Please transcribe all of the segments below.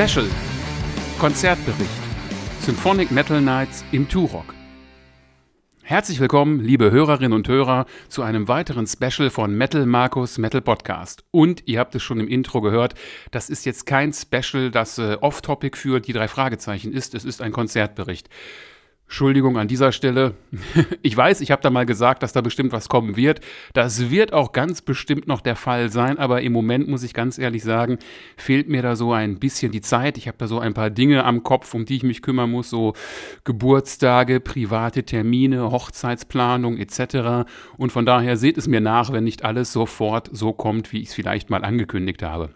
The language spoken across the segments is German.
Special Konzertbericht Symphonic Metal Nights im Turok. Herzlich willkommen, liebe Hörerinnen und Hörer, zu einem weiteren Special von Metal Markus Metal Podcast. Und ihr habt es schon im Intro gehört, das ist jetzt kein Special, das äh, off-topic für die drei Fragezeichen ist, es ist ein Konzertbericht. Entschuldigung an dieser Stelle. Ich weiß, ich habe da mal gesagt, dass da bestimmt was kommen wird. Das wird auch ganz bestimmt noch der Fall sein, aber im Moment muss ich ganz ehrlich sagen, fehlt mir da so ein bisschen die Zeit. Ich habe da so ein paar Dinge am Kopf, um die ich mich kümmern muss, so Geburtstage, private Termine, Hochzeitsplanung etc. Und von daher seht es mir nach, wenn nicht alles sofort so kommt, wie ich es vielleicht mal angekündigt habe.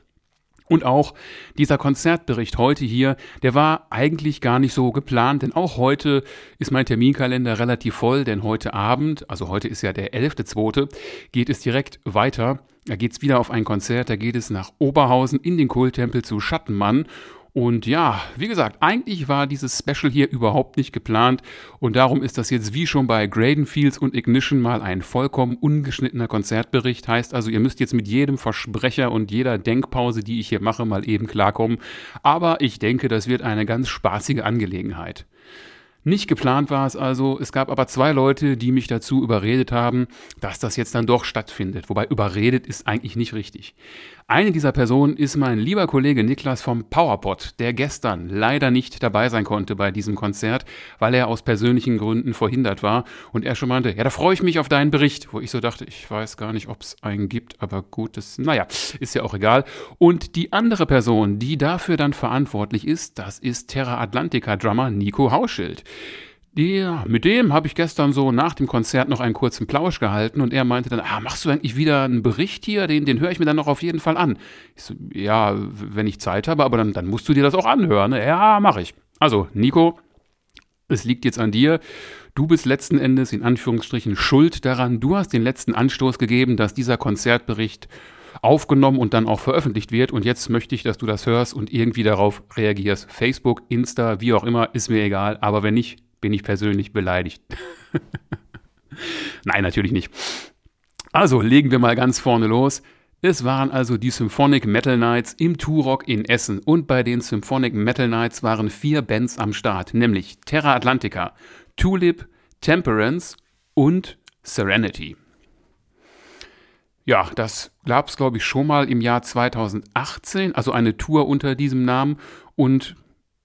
Und auch dieser Konzertbericht heute hier, der war eigentlich gar nicht so geplant, denn auch heute ist mein Terminkalender relativ voll, denn heute Abend, also heute ist ja der 11.2., geht es direkt weiter. Da geht es wieder auf ein Konzert, da geht es nach Oberhausen in den Kulttempel zu Schattenmann und ja, wie gesagt, eigentlich war dieses Special hier überhaupt nicht geplant und darum ist das jetzt wie schon bei Gradenfields und Ignition mal ein vollkommen ungeschnittener Konzertbericht. Heißt also, ihr müsst jetzt mit jedem Versprecher und jeder Denkpause, die ich hier mache, mal eben klarkommen. Aber ich denke, das wird eine ganz spaßige Angelegenheit. Nicht geplant war es also, es gab aber zwei Leute, die mich dazu überredet haben, dass das jetzt dann doch stattfindet. Wobei überredet ist eigentlich nicht richtig. Eine dieser Personen ist mein lieber Kollege Niklas vom PowerPod, der gestern leider nicht dabei sein konnte bei diesem Konzert, weil er aus persönlichen Gründen verhindert war und er schon meinte, ja, da freue ich mich auf deinen Bericht, wo ich so dachte, ich weiß gar nicht, ob es einen gibt, aber gut, das, naja, ist ja auch egal. Und die andere Person, die dafür dann verantwortlich ist, das ist Terra Atlantica Drummer Nico Hauschild. Ja, mit dem habe ich gestern so nach dem Konzert noch einen kurzen Plausch gehalten und er meinte dann, ah, machst du eigentlich wieder einen Bericht hier? Den, den höre ich mir dann noch auf jeden Fall an. Ich so, ja, wenn ich Zeit habe, aber dann, dann musst du dir das auch anhören. Ne? Ja, mache ich. Also, Nico, es liegt jetzt an dir. Du bist letzten Endes in Anführungsstrichen schuld daran. Du hast den letzten Anstoß gegeben, dass dieser Konzertbericht aufgenommen und dann auch veröffentlicht wird. Und jetzt möchte ich, dass du das hörst und irgendwie darauf reagierst. Facebook, Insta, wie auch immer, ist mir egal. Aber wenn nicht, bin ich persönlich beleidigt. Nein, natürlich nicht. Also legen wir mal ganz vorne los. Es waren also die Symphonic Metal Nights im Turok in Essen und bei den Symphonic Metal Nights waren vier Bands am Start, nämlich Terra Atlantica, Tulip, Temperance und Serenity. Ja, das gab es, glaube ich, schon mal im Jahr 2018, also eine Tour unter diesem Namen. Und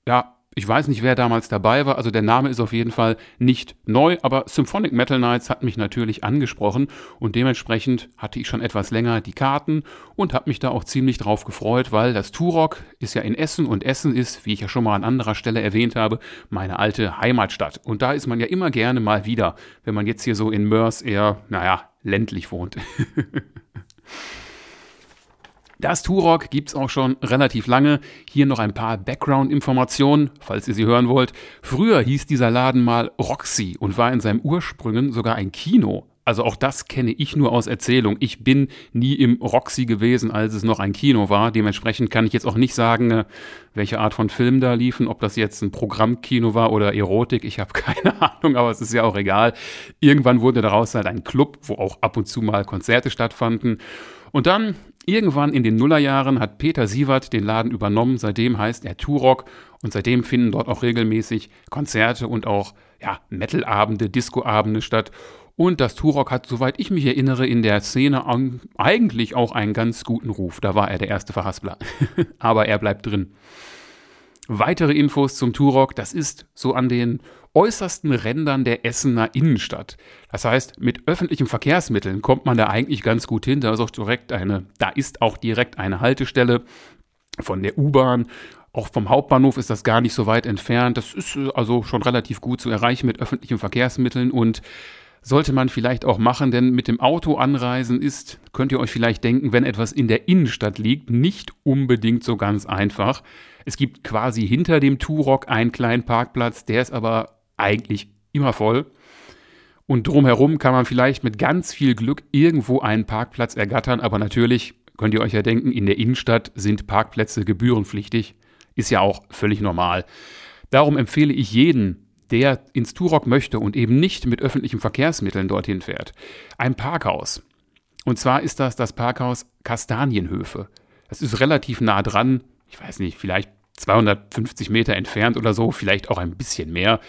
ja, ich weiß nicht, wer damals dabei war, also der Name ist auf jeden Fall nicht neu, aber Symphonic Metal Nights hat mich natürlich angesprochen und dementsprechend hatte ich schon etwas länger die Karten und habe mich da auch ziemlich drauf gefreut, weil das Turok ist ja in Essen und Essen ist, wie ich ja schon mal an anderer Stelle erwähnt habe, meine alte Heimatstadt. Und da ist man ja immer gerne mal wieder, wenn man jetzt hier so in Mörs eher, naja, ländlich wohnt. Das Turok gibt's auch schon relativ lange. Hier noch ein paar Background-Informationen, falls ihr sie hören wollt. Früher hieß dieser Laden mal Roxy und war in seinem Ursprüngen sogar ein Kino. Also auch das kenne ich nur aus Erzählung. Ich bin nie im Roxy gewesen, als es noch ein Kino war. Dementsprechend kann ich jetzt auch nicht sagen, äh, welche Art von Film da liefen, ob das jetzt ein Programmkino war oder Erotik. Ich habe keine Ahnung, aber es ist ja auch egal. Irgendwann wurde daraus halt ein Club, wo auch ab und zu mal Konzerte stattfanden. Und dann Irgendwann in den Nullerjahren hat Peter Sievert den Laden übernommen. Seitdem heißt er Turok und seitdem finden dort auch regelmäßig Konzerte und auch ja, Metalabende, Discoabende statt. Und das Turok hat, soweit ich mich erinnere, in der Szene eigentlich auch einen ganz guten Ruf. Da war er der erste Verhaspler. Aber er bleibt drin. Weitere Infos zum Turok, das ist so an den äußersten Rändern der Essener Innenstadt. Das heißt, mit öffentlichen Verkehrsmitteln kommt man da eigentlich ganz gut hin. Da ist auch direkt eine, da ist auch direkt eine Haltestelle von der U-Bahn. Auch vom Hauptbahnhof ist das gar nicht so weit entfernt. Das ist äh, also schon relativ gut zu erreichen mit öffentlichen Verkehrsmitteln und sollte man vielleicht auch machen, denn mit dem Auto anreisen ist, könnt ihr euch vielleicht denken, wenn etwas in der Innenstadt liegt, nicht unbedingt so ganz einfach. Es gibt quasi hinter dem Turok einen kleinen Parkplatz, der ist aber eigentlich immer voll. Und drumherum kann man vielleicht mit ganz viel Glück irgendwo einen Parkplatz ergattern, aber natürlich könnt ihr euch ja denken, in der Innenstadt sind Parkplätze gebührenpflichtig. Ist ja auch völlig normal. Darum empfehle ich jeden, der ins Turok möchte und eben nicht mit öffentlichen Verkehrsmitteln dorthin fährt, ein Parkhaus. Und zwar ist das das Parkhaus Kastanienhöfe. Das ist relativ nah dran, ich weiß nicht, vielleicht 250 Meter entfernt oder so, vielleicht auch ein bisschen mehr.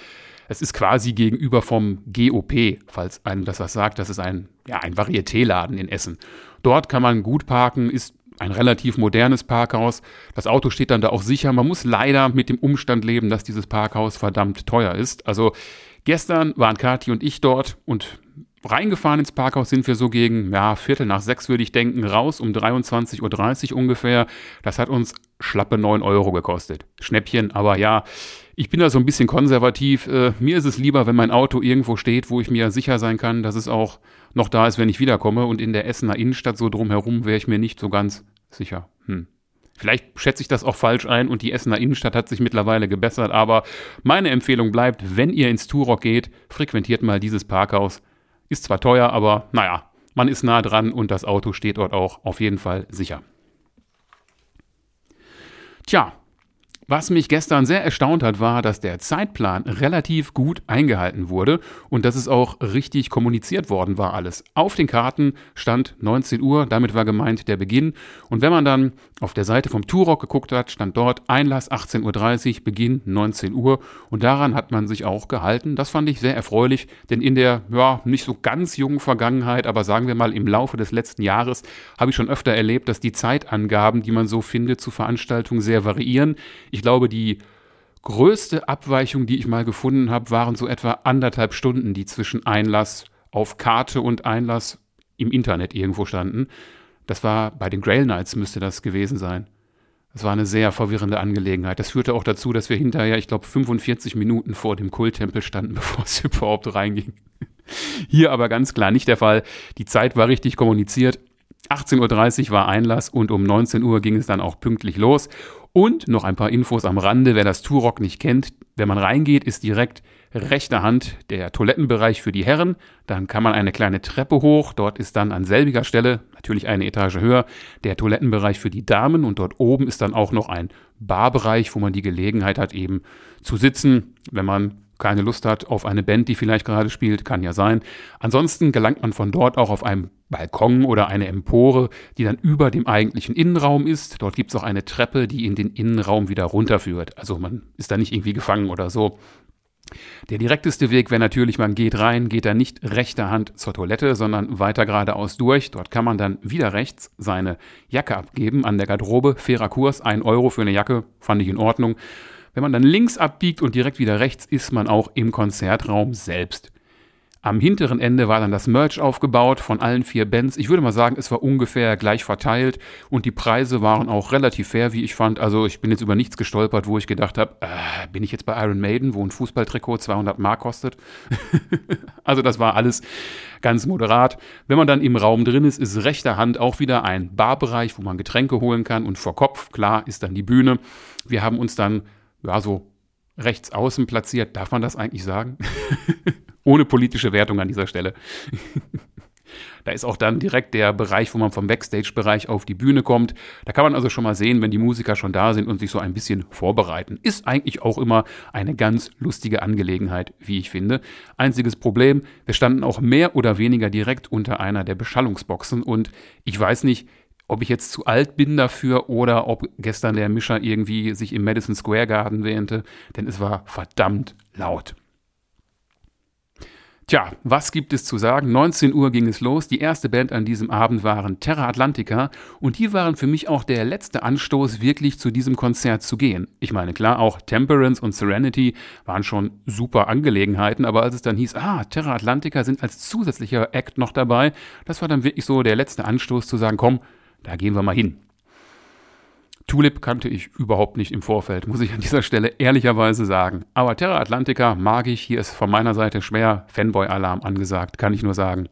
Es ist quasi gegenüber vom GOP, falls einem das was sagt. Das ist ein, ja, ein Varieté-Laden in Essen. Dort kann man gut parken, ist ein relativ modernes Parkhaus. Das Auto steht dann da auch sicher. Man muss leider mit dem Umstand leben, dass dieses Parkhaus verdammt teuer ist. Also gestern waren Kathi und ich dort und reingefahren ins Parkhaus sind wir so gegen, ja, Viertel nach sechs würde ich denken, raus um 23.30 Uhr ungefähr. Das hat uns schlappe 9 Euro gekostet. Schnäppchen, aber ja, ich bin da so ein bisschen konservativ. Äh, mir ist es lieber, wenn mein Auto irgendwo steht, wo ich mir sicher sein kann, dass es auch noch da ist, wenn ich wiederkomme. Und in der Essener Innenstadt so drumherum wäre ich mir nicht so ganz sicher. Hm. Vielleicht schätze ich das auch falsch ein und die Essener Innenstadt hat sich mittlerweile gebessert, aber meine Empfehlung bleibt, wenn ihr ins Turok geht, frequentiert mal dieses Parkhaus. Ist zwar teuer, aber naja, man ist nah dran und das Auto steht dort auch auf jeden Fall sicher. Tja, was mich gestern sehr erstaunt hat, war, dass der Zeitplan relativ gut eingehalten wurde und dass es auch richtig kommuniziert worden war alles. Auf den Karten stand 19 Uhr, damit war gemeint der Beginn. Und wenn man dann auf der Seite vom Turok geguckt hat, stand dort Einlass 18.30 Uhr, Beginn 19 Uhr. Und daran hat man sich auch gehalten. Das fand ich sehr erfreulich, denn in der, ja, nicht so ganz jungen Vergangenheit, aber sagen wir mal im Laufe des letzten Jahres, habe ich schon öfter erlebt, dass die Zeitangaben, die man so findet zu Veranstaltungen, sehr variieren. Ich ich glaube, die größte Abweichung, die ich mal gefunden habe, waren so etwa anderthalb Stunden, die zwischen Einlass auf Karte und Einlass im Internet irgendwo standen. Das war bei den Grail Knights müsste das gewesen sein. Das war eine sehr verwirrende Angelegenheit. Das führte auch dazu, dass wir hinterher, ich glaube, 45 Minuten vor dem Kulttempel standen, bevor es überhaupt reinging. Hier aber ganz klar nicht der Fall. Die Zeit war richtig kommuniziert. 18.30 Uhr war Einlass und um 19 Uhr ging es dann auch pünktlich los. Und noch ein paar Infos am Rande, wer das Turok nicht kennt. Wenn man reingeht, ist direkt rechter Hand der Toilettenbereich für die Herren. Dann kann man eine kleine Treppe hoch. Dort ist dann an selbiger Stelle, natürlich eine Etage höher, der Toilettenbereich für die Damen. Und dort oben ist dann auch noch ein Barbereich, wo man die Gelegenheit hat, eben zu sitzen, wenn man keine Lust hat auf eine Band, die vielleicht gerade spielt, kann ja sein. Ansonsten gelangt man von dort auch auf einem Balkon oder eine Empore, die dann über dem eigentlichen Innenraum ist. Dort gibt es auch eine Treppe, die in den Innenraum wieder runterführt. Also man ist da nicht irgendwie gefangen oder so. Der direkteste Weg wäre natürlich, man geht rein, geht da nicht rechter Hand zur Toilette, sondern weiter geradeaus durch. Dort kann man dann wieder rechts seine Jacke abgeben an der Garderobe. Fairer Kurs, ein Euro für eine Jacke, fand ich in Ordnung. Wenn man dann links abbiegt und direkt wieder rechts, ist man auch im Konzertraum selbst. Am hinteren Ende war dann das Merch aufgebaut von allen vier Bands. Ich würde mal sagen, es war ungefähr gleich verteilt und die Preise waren auch relativ fair, wie ich fand. Also ich bin jetzt über nichts gestolpert, wo ich gedacht habe, äh, bin ich jetzt bei Iron Maiden, wo ein Fußballtrikot 200 Mark kostet. also das war alles ganz moderat. Wenn man dann im Raum drin ist, ist rechter Hand auch wieder ein Barbereich, wo man Getränke holen kann und vor Kopf, klar, ist dann die Bühne. Wir haben uns dann ja, so rechts außen platziert. Darf man das eigentlich sagen? Ohne politische Wertung an dieser Stelle. Da ist auch dann direkt der Bereich, wo man vom Backstage-Bereich auf die Bühne kommt. Da kann man also schon mal sehen, wenn die Musiker schon da sind und sich so ein bisschen vorbereiten. Ist eigentlich auch immer eine ganz lustige Angelegenheit, wie ich finde. Einziges Problem, wir standen auch mehr oder weniger direkt unter einer der Beschallungsboxen und ich weiß nicht, ob ich jetzt zu alt bin dafür oder ob gestern der Mischer irgendwie sich im Madison Square Garden wähnte, denn es war verdammt laut. Tja, was gibt es zu sagen? 19 Uhr ging es los. Die erste Band an diesem Abend waren Terra Atlantica und die waren für mich auch der letzte Anstoß, wirklich zu diesem Konzert zu gehen. Ich meine, klar, auch Temperance und Serenity waren schon super Angelegenheiten, aber als es dann hieß, ah, Terra Atlantica sind als zusätzlicher Act noch dabei, das war dann wirklich so der letzte Anstoß zu sagen, komm, da gehen wir mal hin. Tulip kannte ich überhaupt nicht im Vorfeld, muss ich an dieser Stelle ehrlicherweise sagen. Aber Terra Atlantica mag ich, hier ist von meiner Seite schwer Fanboy-Alarm angesagt, kann ich nur sagen.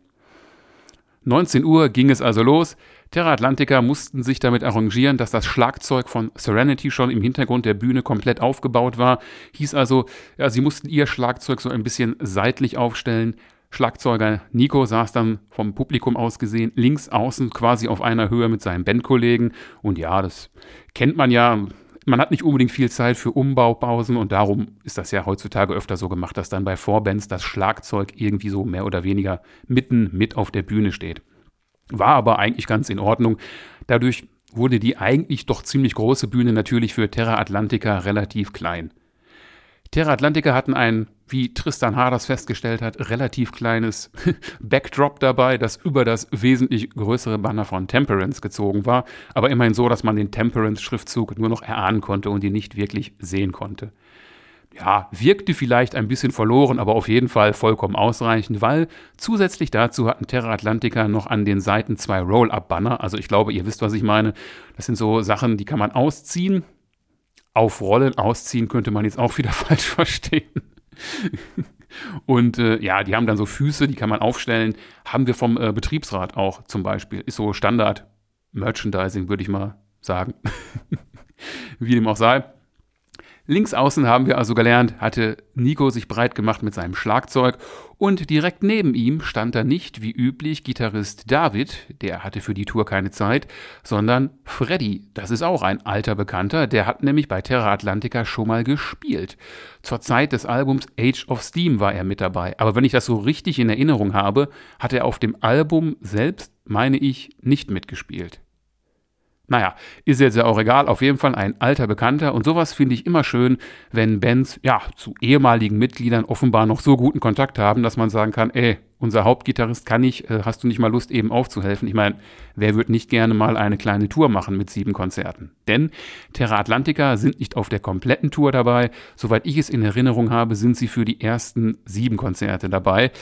19 Uhr ging es also los. Terra Atlantica mussten sich damit arrangieren, dass das Schlagzeug von Serenity schon im Hintergrund der Bühne komplett aufgebaut war. Hieß also, ja, sie mussten ihr Schlagzeug so ein bisschen seitlich aufstellen. Schlagzeuger Nico saß dann vom Publikum aus gesehen links außen quasi auf einer Höhe mit seinen Bandkollegen. Und ja, das kennt man ja. Man hat nicht unbedingt viel Zeit für Umbaupausen und darum ist das ja heutzutage öfter so gemacht, dass dann bei Vorbands das Schlagzeug irgendwie so mehr oder weniger mitten mit auf der Bühne steht. War aber eigentlich ganz in Ordnung. Dadurch wurde die eigentlich doch ziemlich große Bühne natürlich für Terra Atlantica relativ klein. Terra Atlantica hatten ein, wie Tristan Harders festgestellt hat, relativ kleines Backdrop dabei, das über das wesentlich größere Banner von Temperance gezogen war, aber immerhin so, dass man den Temperance-Schriftzug nur noch erahnen konnte und ihn nicht wirklich sehen konnte. Ja, wirkte vielleicht ein bisschen verloren, aber auf jeden Fall vollkommen ausreichend, weil zusätzlich dazu hatten Terra Atlantica noch an den Seiten zwei Roll-Up-Banner. Also ich glaube, ihr wisst, was ich meine. Das sind so Sachen, die kann man ausziehen aufrollen, ausziehen könnte man jetzt auch wieder falsch verstehen. Und äh, ja, die haben dann so Füße, die kann man aufstellen. Haben wir vom äh, Betriebsrat auch zum Beispiel. Ist so Standard Merchandising, würde ich mal sagen. Wie dem auch sei. Links außen haben wir also gelernt, hatte Nico sich breit gemacht mit seinem Schlagzeug und direkt neben ihm stand da nicht wie üblich Gitarrist David, der hatte für die Tour keine Zeit, sondern Freddy. Das ist auch ein alter Bekannter, der hat nämlich bei Terra Atlantica schon mal gespielt. Zur Zeit des Albums Age of Steam war er mit dabei, aber wenn ich das so richtig in Erinnerung habe, hat er auf dem Album selbst, meine ich, nicht mitgespielt. Naja, ist jetzt ja auch egal, auf jeden Fall ein alter Bekannter und sowas finde ich immer schön, wenn Bands ja zu ehemaligen Mitgliedern offenbar noch so guten Kontakt haben, dass man sagen kann, ey, unser Hauptgitarrist kann nicht, äh, hast du nicht mal Lust eben aufzuhelfen? Ich meine, wer würde nicht gerne mal eine kleine Tour machen mit sieben Konzerten? Denn Terra Atlantica sind nicht auf der kompletten Tour dabei, soweit ich es in Erinnerung habe, sind sie für die ersten sieben Konzerte dabei.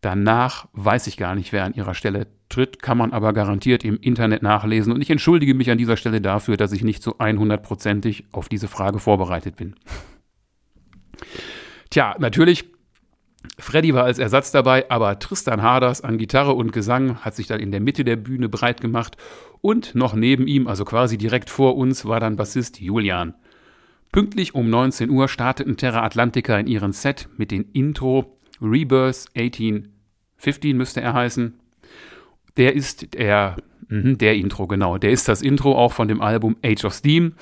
Danach weiß ich gar nicht, wer an ihrer Stelle tritt, kann man aber garantiert im Internet nachlesen. Und ich entschuldige mich an dieser Stelle dafür, dass ich nicht so 100%ig auf diese Frage vorbereitet bin. Tja, natürlich, Freddy war als Ersatz dabei, aber Tristan Harders an Gitarre und Gesang hat sich dann in der Mitte der Bühne breit gemacht. Und noch neben ihm, also quasi direkt vor uns, war dann Bassist Julian. Pünktlich um 19 Uhr starteten Terra Atlantica in ihren Set mit dem Intro Rebirth 1815 müsste er heißen. Der ist der, mhm, der Intro, genau. Der ist das Intro auch von dem Album Age of Steam.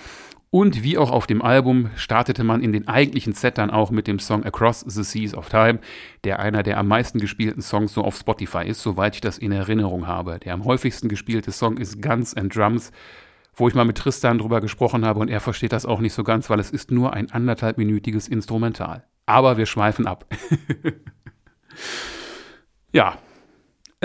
Und wie auch auf dem Album startete man in den eigentlichen Set dann auch mit dem Song Across the Seas of Time, der einer der am meisten gespielten Songs so auf Spotify ist, soweit ich das in Erinnerung habe. Der am häufigsten gespielte Song ist Guns and Drums, wo ich mal mit Tristan drüber gesprochen habe und er versteht das auch nicht so ganz, weil es ist nur ein anderthalbminütiges Instrumental. Aber wir schweifen ab. ja,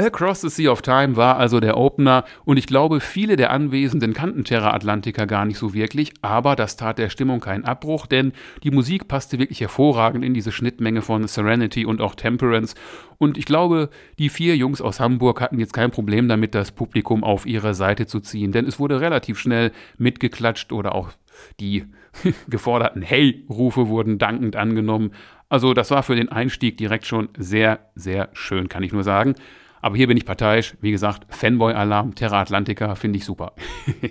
Across the Sea of Time war also der Opener und ich glaube, viele der Anwesenden kannten Terra Atlantica gar nicht so wirklich, aber das tat der Stimmung keinen Abbruch, denn die Musik passte wirklich hervorragend in diese Schnittmenge von Serenity und auch Temperance und ich glaube, die vier Jungs aus Hamburg hatten jetzt kein Problem damit, das Publikum auf ihre Seite zu ziehen, denn es wurde relativ schnell mitgeklatscht oder auch die geforderten Hey-Rufe wurden dankend angenommen. Also das war für den Einstieg direkt schon sehr, sehr schön, kann ich nur sagen. Aber hier bin ich parteiisch. Wie gesagt, Fanboy-Alarm, Terra Atlantica finde ich super.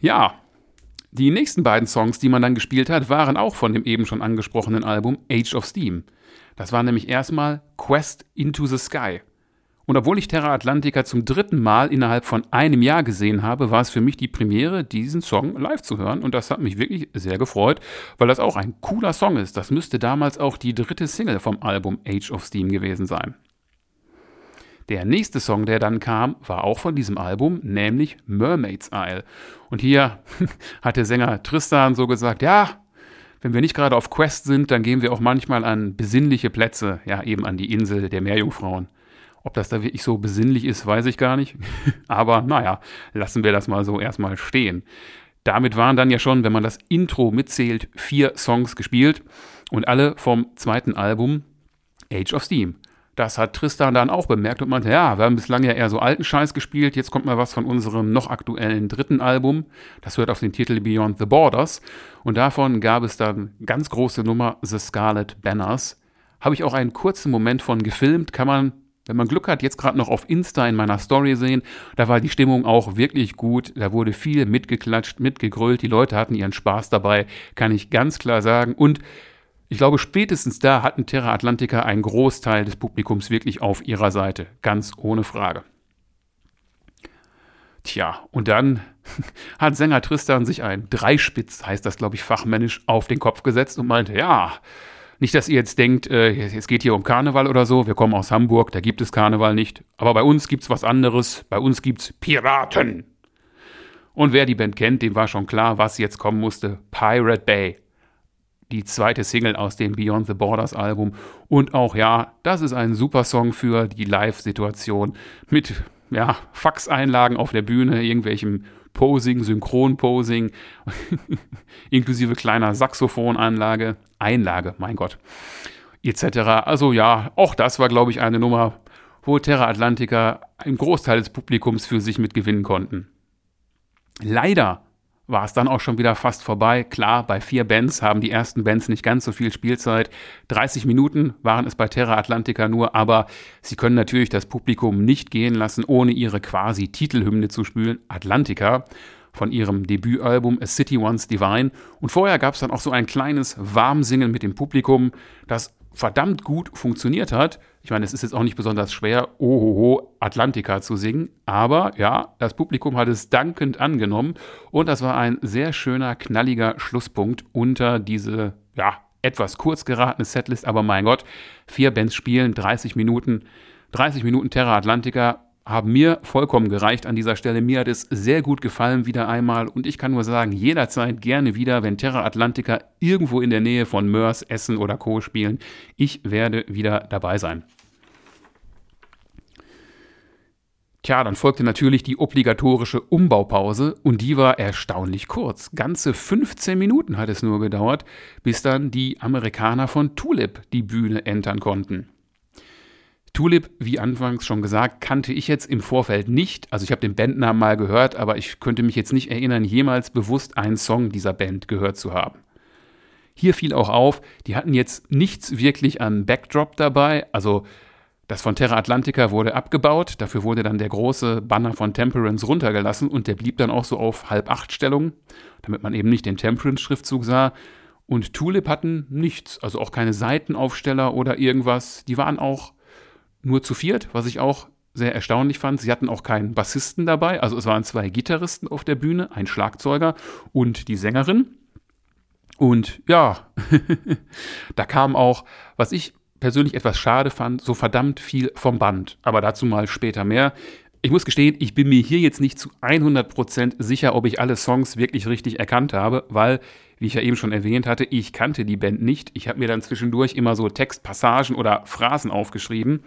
ja, die nächsten beiden Songs, die man dann gespielt hat, waren auch von dem eben schon angesprochenen Album Age of Steam. Das war nämlich erstmal Quest into the Sky. Und obwohl ich Terra Atlantica zum dritten Mal innerhalb von einem Jahr gesehen habe, war es für mich die Premiere, diesen Song live zu hören. Und das hat mich wirklich sehr gefreut, weil das auch ein cooler Song ist. Das müsste damals auch die dritte Single vom Album Age of Steam gewesen sein. Der nächste Song, der dann kam, war auch von diesem Album, nämlich Mermaid's Isle. Und hier hat der Sänger Tristan so gesagt, ja, wenn wir nicht gerade auf Quest sind, dann gehen wir auch manchmal an besinnliche Plätze, ja eben an die Insel der Meerjungfrauen. Ob das da wirklich so besinnlich ist, weiß ich gar nicht. Aber naja, lassen wir das mal so erstmal stehen. Damit waren dann ja schon, wenn man das Intro mitzählt, vier Songs gespielt und alle vom zweiten Album Age of Steam. Das hat Tristan dann auch bemerkt und meinte, ja, wir haben bislang ja eher so alten Scheiß gespielt, jetzt kommt mal was von unserem noch aktuellen dritten Album. Das hört auf den Titel Beyond the Borders und davon gab es dann ganz große Nummer The Scarlet Banners. Habe ich auch einen kurzen Moment von gefilmt, kann man wenn man Glück hat, jetzt gerade noch auf Insta in meiner Story sehen, da war die Stimmung auch wirklich gut. Da wurde viel mitgeklatscht, mitgegrölt. Die Leute hatten ihren Spaß dabei, kann ich ganz klar sagen. Und ich glaube, spätestens da hatten Terra Atlantica einen Großteil des Publikums wirklich auf ihrer Seite. Ganz ohne Frage. Tja, und dann hat Sänger Tristan sich ein Dreispitz, heißt das, glaube ich, fachmännisch, auf den Kopf gesetzt und meinte, ja, Nicht, dass ihr jetzt denkt, äh, es geht hier um Karneval oder so. Wir kommen aus Hamburg, da gibt es Karneval nicht. Aber bei uns gibt es was anderes. Bei uns gibt es Piraten. Und wer die Band kennt, dem war schon klar, was jetzt kommen musste. Pirate Bay. Die zweite Single aus dem Beyond the Borders Album. Und auch ja, das ist ein super Song für die Live-Situation. Mit ja, Faxeinlagen auf der Bühne, irgendwelchem Posing, Synchronposing, inklusive kleiner Saxophonanlage, Einlage, mein Gott, etc. Also ja, auch das war, glaube ich, eine Nummer, wo Terra Atlantica einen Großteil des Publikums für sich mitgewinnen konnten. Leider war es dann auch schon wieder fast vorbei. Klar, bei vier Bands haben die ersten Bands nicht ganz so viel Spielzeit. 30 Minuten waren es bei Terra Atlantica nur, aber sie können natürlich das Publikum nicht gehen lassen, ohne ihre quasi Titelhymne zu spielen, Atlantica, von ihrem Debütalbum A City Once Divine. Und vorher gab es dann auch so ein kleines Warmsingen mit dem Publikum, das verdammt gut funktioniert hat. Ich meine, es ist jetzt auch nicht besonders schwer, Ohoho Atlantica zu singen, aber ja, das Publikum hat es dankend angenommen und das war ein sehr schöner, knalliger Schlusspunkt unter diese, ja, etwas kurz geratene Setlist, aber mein Gott, vier Bands spielen, 30 Minuten, 30 Minuten Terra Atlantica, haben mir vollkommen gereicht an dieser Stelle. Mir hat es sehr gut gefallen wieder einmal und ich kann nur sagen, jederzeit gerne wieder, wenn Terra Atlantica irgendwo in der Nähe von Mörs, Essen oder Co. spielen. Ich werde wieder dabei sein. Tja, dann folgte natürlich die obligatorische Umbaupause und die war erstaunlich kurz. Ganze 15 Minuten hat es nur gedauert, bis dann die Amerikaner von Tulip die Bühne entern konnten. Tulip, wie anfangs schon gesagt, kannte ich jetzt im Vorfeld nicht. Also ich habe den Bandnamen mal gehört, aber ich könnte mich jetzt nicht erinnern, jemals bewusst einen Song dieser Band gehört zu haben. Hier fiel auch auf, die hatten jetzt nichts wirklich an Backdrop dabei. Also das von Terra Atlantica wurde abgebaut, dafür wurde dann der große Banner von Temperance runtergelassen und der blieb dann auch so auf halb acht Stellung, damit man eben nicht den Temperance-Schriftzug sah. Und Tulip hatten nichts, also auch keine Seitenaufsteller oder irgendwas. Die waren auch nur zu viert, was ich auch sehr erstaunlich fand. Sie hatten auch keinen Bassisten dabei, also es waren zwei Gitarristen auf der Bühne, ein Schlagzeuger und die Sängerin. Und ja, da kam auch, was ich persönlich etwas schade fand, so verdammt viel vom Band. Aber dazu mal später mehr. Ich muss gestehen, ich bin mir hier jetzt nicht zu 100% sicher, ob ich alle Songs wirklich richtig erkannt habe, weil, wie ich ja eben schon erwähnt hatte, ich kannte die Band nicht. Ich habe mir dann zwischendurch immer so Textpassagen oder Phrasen aufgeschrieben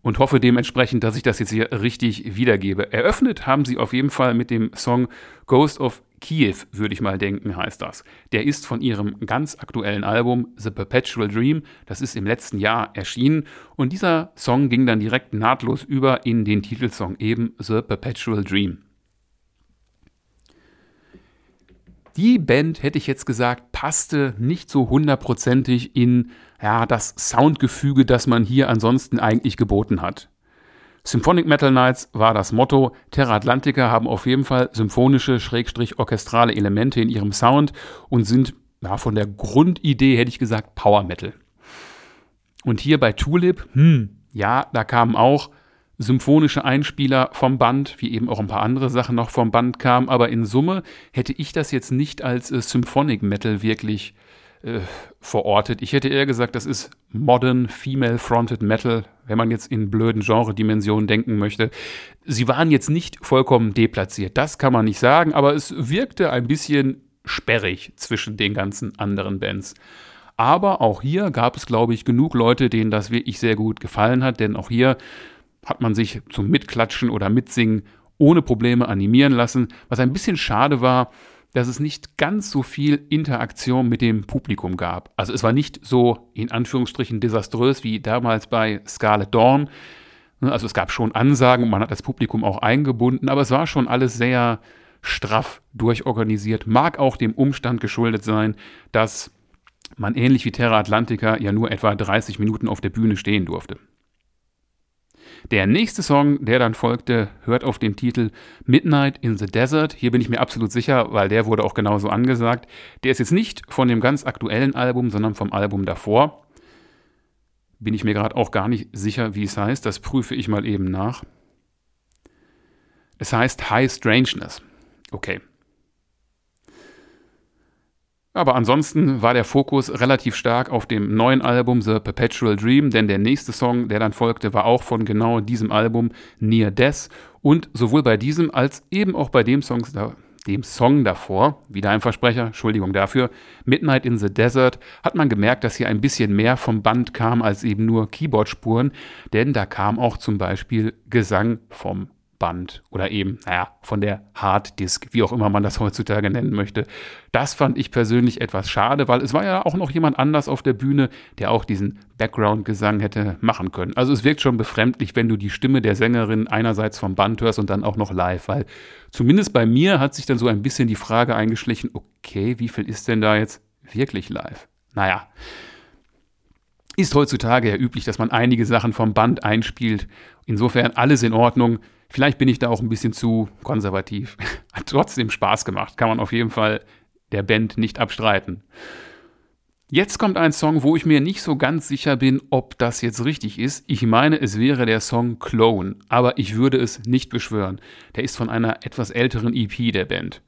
und hoffe dementsprechend, dass ich das jetzt hier richtig wiedergebe. Eröffnet haben sie auf jeden Fall mit dem Song Ghost of Kiew, würde ich mal denken, heißt das. Der ist von ihrem ganz aktuellen Album The Perpetual Dream, das ist im letzten Jahr erschienen und dieser Song ging dann direkt nahtlos über in den Titelsong eben The Perpetual Dream. Die Band, hätte ich jetzt gesagt, passte nicht so hundertprozentig in ja, das Soundgefüge, das man hier ansonsten eigentlich geboten hat. Symphonic Metal Nights war das Motto. Terra Atlantica haben auf jeden Fall symphonische, schrägstrich orchestrale Elemente in ihrem Sound und sind ja, von der Grundidee, hätte ich gesagt, Power Metal. Und hier bei Tulip, hm, ja, da kamen auch symphonische Einspieler vom Band, wie eben auch ein paar andere Sachen noch vom Band kamen, aber in Summe hätte ich das jetzt nicht als äh, Symphonic Metal wirklich äh, verortet. Ich hätte eher gesagt, das ist Modern Female Fronted Metal, wenn man jetzt in blöden Genre-Dimensionen denken möchte. Sie waren jetzt nicht vollkommen deplatziert, das kann man nicht sagen, aber es wirkte ein bisschen sperrig zwischen den ganzen anderen Bands. Aber auch hier gab es, glaube ich, genug Leute, denen das wirklich sehr gut gefallen hat, denn auch hier hat man sich zum Mitklatschen oder Mitsingen ohne Probleme animieren lassen. Was ein bisschen schade war, dass es nicht ganz so viel Interaktion mit dem Publikum gab. Also es war nicht so in Anführungsstrichen desaströs wie damals bei Scarlet Dawn. Also es gab schon Ansagen und man hat das Publikum auch eingebunden, aber es war schon alles sehr straff durchorganisiert. Mag auch dem Umstand geschuldet sein, dass man ähnlich wie Terra Atlantica ja nur etwa 30 Minuten auf der Bühne stehen durfte. Der nächste Song, der dann folgte, hört auf den Titel Midnight in the Desert. Hier bin ich mir absolut sicher, weil der wurde auch genauso angesagt. Der ist jetzt nicht von dem ganz aktuellen Album, sondern vom Album davor. Bin ich mir gerade auch gar nicht sicher, wie es heißt. Das prüfe ich mal eben nach. Es heißt High Strangeness. Okay. Aber ansonsten war der Fokus relativ stark auf dem neuen Album The Perpetual Dream, denn der nächste Song, der dann folgte, war auch von genau diesem Album Near Death. Und sowohl bei diesem als eben auch bei dem Song, dem Song davor, wieder ein Versprecher, Entschuldigung dafür, Midnight in the Desert, hat man gemerkt, dass hier ein bisschen mehr vom Band kam als eben nur Keyboardspuren, denn da kam auch zum Beispiel Gesang vom Band oder eben, naja, von der Harddisk, wie auch immer man das heutzutage nennen möchte. Das fand ich persönlich etwas schade, weil es war ja auch noch jemand anders auf der Bühne, der auch diesen Background-Gesang hätte machen können. Also es wirkt schon befremdlich, wenn du die Stimme der Sängerin einerseits vom Band hörst und dann auch noch live, weil zumindest bei mir hat sich dann so ein bisschen die Frage eingeschlichen, okay, wie viel ist denn da jetzt wirklich live? Naja, ist heutzutage ja üblich, dass man einige Sachen vom Band einspielt. Insofern alles in Ordnung. Vielleicht bin ich da auch ein bisschen zu konservativ. Hat trotzdem Spaß gemacht, kann man auf jeden Fall der Band nicht abstreiten. Jetzt kommt ein Song, wo ich mir nicht so ganz sicher bin, ob das jetzt richtig ist. Ich meine, es wäre der Song Clone, aber ich würde es nicht beschwören. Der ist von einer etwas älteren EP der Band.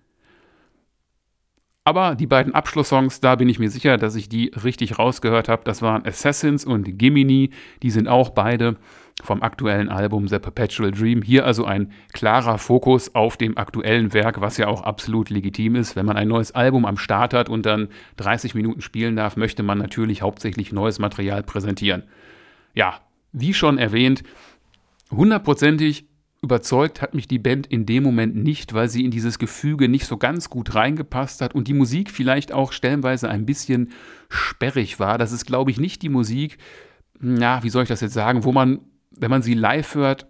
Aber die beiden Abschlusssongs, da bin ich mir sicher, dass ich die richtig rausgehört habe. Das waren Assassins und Gimini. Die sind auch beide vom aktuellen Album The Perpetual Dream. Hier also ein klarer Fokus auf dem aktuellen Werk, was ja auch absolut legitim ist. Wenn man ein neues Album am Start hat und dann 30 Minuten spielen darf, möchte man natürlich hauptsächlich neues Material präsentieren. Ja, wie schon erwähnt, hundertprozentig überzeugt hat mich die Band in dem Moment nicht, weil sie in dieses Gefüge nicht so ganz gut reingepasst hat und die Musik vielleicht auch stellenweise ein bisschen sperrig war. Das ist, glaube ich, nicht die Musik, ja, wie soll ich das jetzt sagen, wo man, wenn man sie live hört,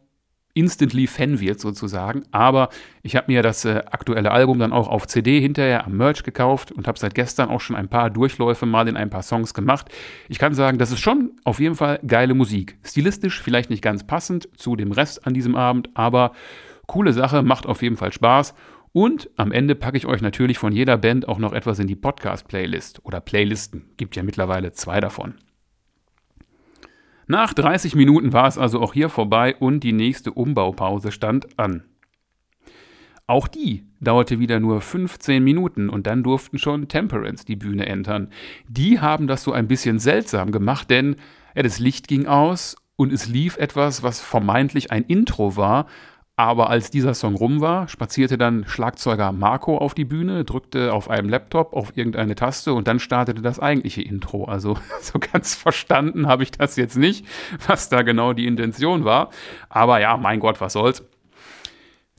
instantly Fan wird sozusagen. Aber ich habe mir das äh, aktuelle Album dann auch auf CD hinterher am Merch gekauft und habe seit gestern auch schon ein paar Durchläufe mal in ein paar Songs gemacht. Ich kann sagen, das ist schon auf jeden Fall geile Musik. Stilistisch vielleicht nicht ganz passend zu dem Rest an diesem Abend, aber coole Sache, macht auf jeden Fall Spaß. Und am Ende packe ich euch natürlich von jeder Band auch noch etwas in die Podcast-Playlist oder Playlisten. Gibt ja mittlerweile zwei davon. Nach 30 Minuten war es also auch hier vorbei und die nächste Umbaupause stand an. Auch die dauerte wieder nur 15 Minuten und dann durften schon Temperance die Bühne entern. Die haben das so ein bisschen seltsam gemacht, denn ja, das Licht ging aus und es lief etwas, was vermeintlich ein Intro war, aber als dieser Song rum war, spazierte dann Schlagzeuger Marco auf die Bühne, drückte auf einem Laptop auf irgendeine Taste und dann startete das eigentliche Intro. Also so ganz verstanden habe ich das jetzt nicht, was da genau die Intention war. Aber ja, mein Gott, was soll's.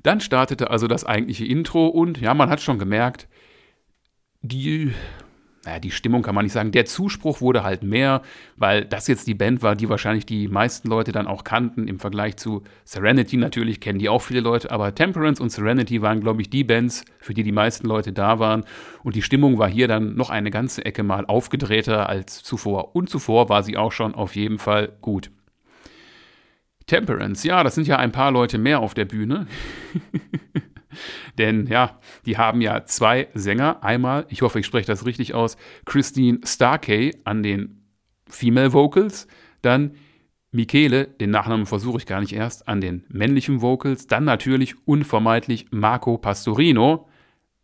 Dann startete also das eigentliche Intro und ja, man hat schon gemerkt, die naja, die Stimmung kann man nicht sagen. Der Zuspruch wurde halt mehr, weil das jetzt die Band war, die wahrscheinlich die meisten Leute dann auch kannten. Im Vergleich zu Serenity natürlich kennen die auch viele Leute, aber Temperance und Serenity waren, glaube ich, die Bands, für die die meisten Leute da waren. Und die Stimmung war hier dann noch eine ganze Ecke mal aufgedrehter als zuvor. Und zuvor war sie auch schon auf jeden Fall gut. Temperance, ja, das sind ja ein paar Leute mehr auf der Bühne. Denn ja, die haben ja zwei Sänger. Einmal, ich hoffe, ich spreche das richtig aus, Christine Starkey an den Female Vocals, dann Michele, den Nachnamen versuche ich gar nicht erst, an den männlichen Vocals, dann natürlich unvermeidlich Marco Pastorino,